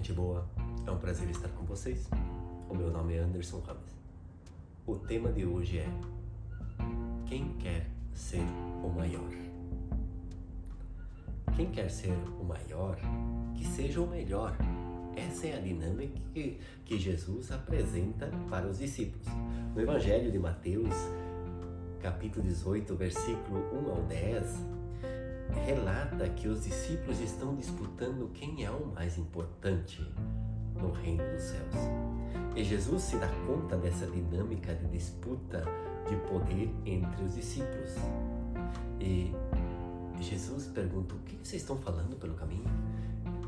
gente boa, é um prazer estar com vocês. O meu nome é Anderson Rames. O tema de hoje é Quem quer ser o maior? Quem quer ser o maior, que seja o melhor. Essa é a dinâmica que, que Jesus apresenta para os discípulos. No Evangelho de Mateus, capítulo 18, versículo 1 ao 10, relata que os discípulos estão disputando quem é o mais importante no reino dos céus. E Jesus se dá conta dessa dinâmica de disputa de poder entre os discípulos. E Jesus pergunta: O que vocês estão falando pelo caminho?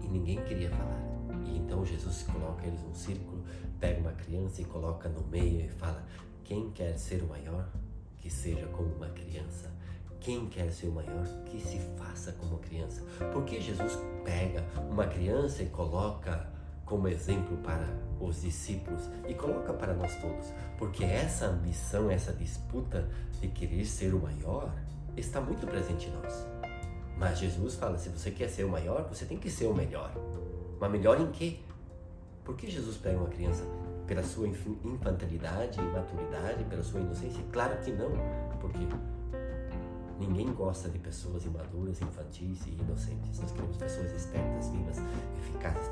E ninguém queria falar. E então Jesus coloca eles num círculo, pega uma criança e coloca no meio e fala: Quem quer ser o maior? Que seja como uma criança. Quem quer ser o maior, que se faça como criança. Porque Jesus pega uma criança e coloca como exemplo para os discípulos e coloca para nós todos. Porque essa ambição, essa disputa de querer ser o maior está muito presente em nós. Mas Jesus fala: se você quer ser o maior, você tem que ser o melhor. Mas melhor em quê? Por que Jesus pega uma criança? Pela sua infantilidade, imaturidade, pela sua inocência? Claro que não. Porque Ninguém gosta de pessoas imaduras, infantis e inocentes. Nós queremos pessoas espertas, vivas, eficazes,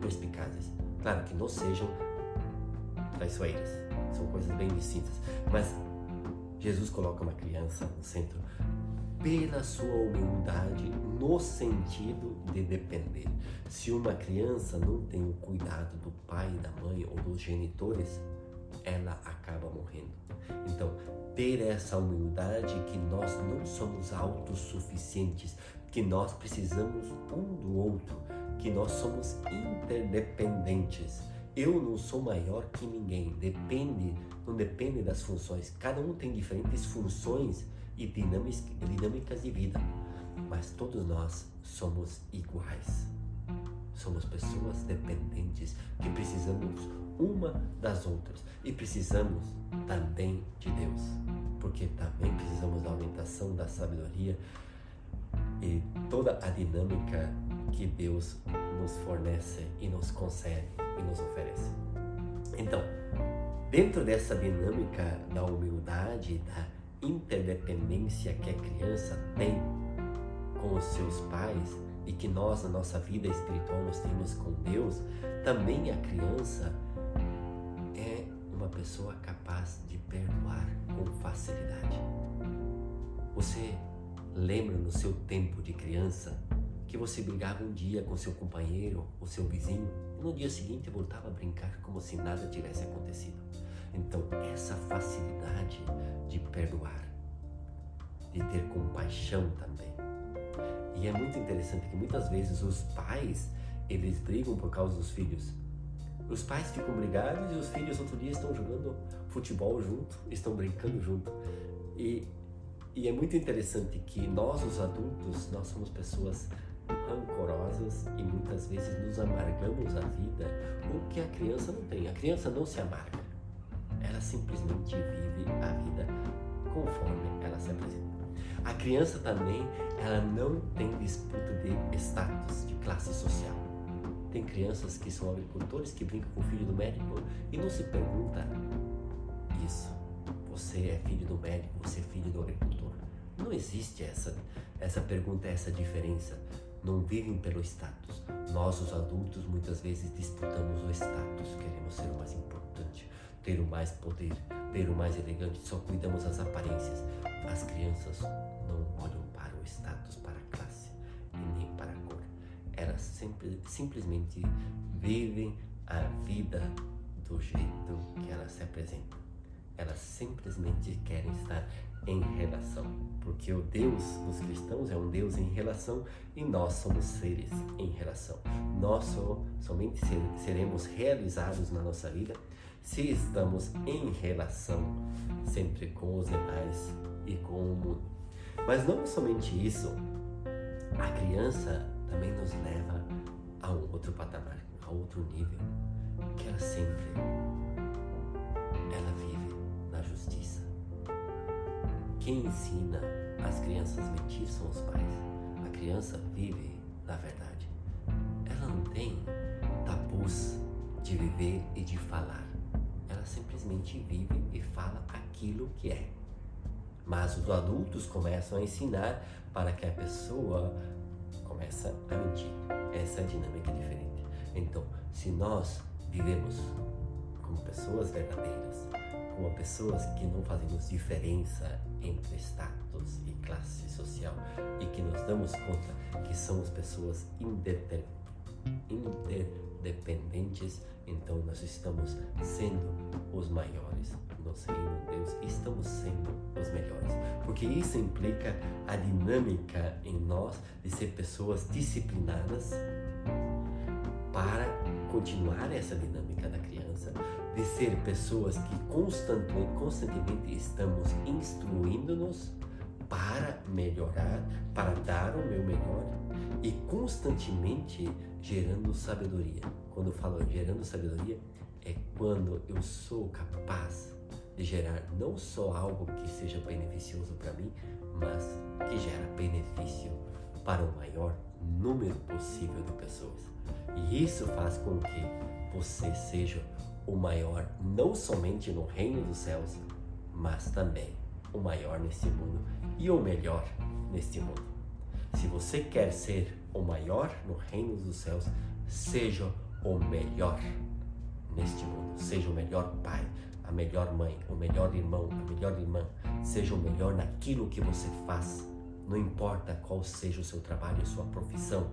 perspicazes. Claro que não sejam traiçoeiras. São coisas bem distintas. Mas Jesus coloca uma criança no centro pela sua humildade no sentido de depender. Se uma criança não tem o cuidado do pai, da mãe ou dos genitores, ela acaba morrendo. Então, ter essa humildade que nós não somos autossuficientes, que nós precisamos um do outro, que nós somos interdependentes. Eu não sou maior que ninguém, depende, não depende das funções. Cada um tem diferentes funções e dinâmicas de vida, mas todos nós somos iguais. Somos pessoas dependentes que precisamos uma das outras e precisamos também de Deus, porque também precisamos da aumentação da sabedoria e toda a dinâmica que Deus nos fornece e nos concede e nos oferece. Então, dentro dessa dinâmica da humildade, da interdependência que a criança tem com os seus pais e que nós na nossa vida espiritual nós temos com Deus, também a criança uma pessoa capaz de perdoar com facilidade. Você lembra no seu tempo de criança que você brigava um dia com seu companheiro ou seu vizinho e no dia seguinte voltava a brincar como se nada tivesse acontecido? Então, essa facilidade de perdoar, de ter compaixão também. E é muito interessante que muitas vezes os pais, eles brigam por causa dos filhos, os pais ficam brigados e os filhos outro dia estão jogando futebol junto, estão brincando junto. E, e é muito interessante que nós, os adultos, nós somos pessoas rancorosas e muitas vezes nos amargamos a vida, o que a criança não tem. A criança não se amarga, ela simplesmente vive a vida conforme ela se apresenta. A criança também, ela não tem disputa de status, de classe social. Tem crianças que são agricultores que brincam com o filho do médico e não se pergunta isso. Você é filho do médico, você é filho do agricultor. Não existe essa, essa pergunta, essa diferença. Não vivem pelo status. Nós, os adultos, muitas vezes disputamos o status. Queremos ser o mais importante, ter o mais poder, ter o mais elegante. Só cuidamos das aparências. As crianças não olham para o status, para elas sempre, simplesmente vivem a vida do jeito que elas se apresentam. Elas simplesmente querem estar em relação, porque o Deus dos cristãos é um Deus em relação e nós somos seres em relação. Nós so, somente ser, seremos realizados na nossa vida se estamos em relação sempre com os demais e com o mundo. Mas não somente isso, a criança também nos leva a um outro patamar, a outro nível, que ela sempre ela vive na justiça. Quem ensina as crianças a mentir são os pais. A criança vive na verdade. Ela não tem capuz de viver e de falar. Ela simplesmente vive e fala aquilo que é. Mas os adultos começam a ensinar para que a pessoa comece a mentir. Essa é a dinâmica diferente. Então, se nós vivemos como pessoas verdadeiras, como pessoas que não fazemos diferença entre status e classe social e que nos damos conta que somos pessoas interdependentes, então nós estamos sendo os maiores nosso reino de Deus, estamos sendo os melhores. Porque isso implica a dinâmica em nós de ser pessoas disciplinadas para continuar essa dinâmica da criança, de ser pessoas que constantemente, constantemente estamos instruindo-nos para melhorar, para dar o meu melhor e constantemente gerando sabedoria. Quando eu falo gerando sabedoria, é quando eu sou capaz gerar não só algo que seja beneficioso para mim, mas que gera benefício para o maior número possível de pessoas. E isso faz com que você seja o maior não somente no reino dos céus, mas também o maior neste mundo e o melhor neste mundo. Se você quer ser o maior no reino dos céus, seja o melhor neste mundo, seja o melhor pai, a melhor mãe, o melhor irmão, a melhor irmã, seja o melhor naquilo que você faz. Não importa qual seja o seu trabalho, a sua profissão,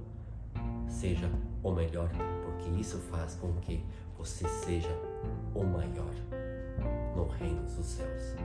seja o melhor, porque isso faz com que você seja o maior no reino dos céus.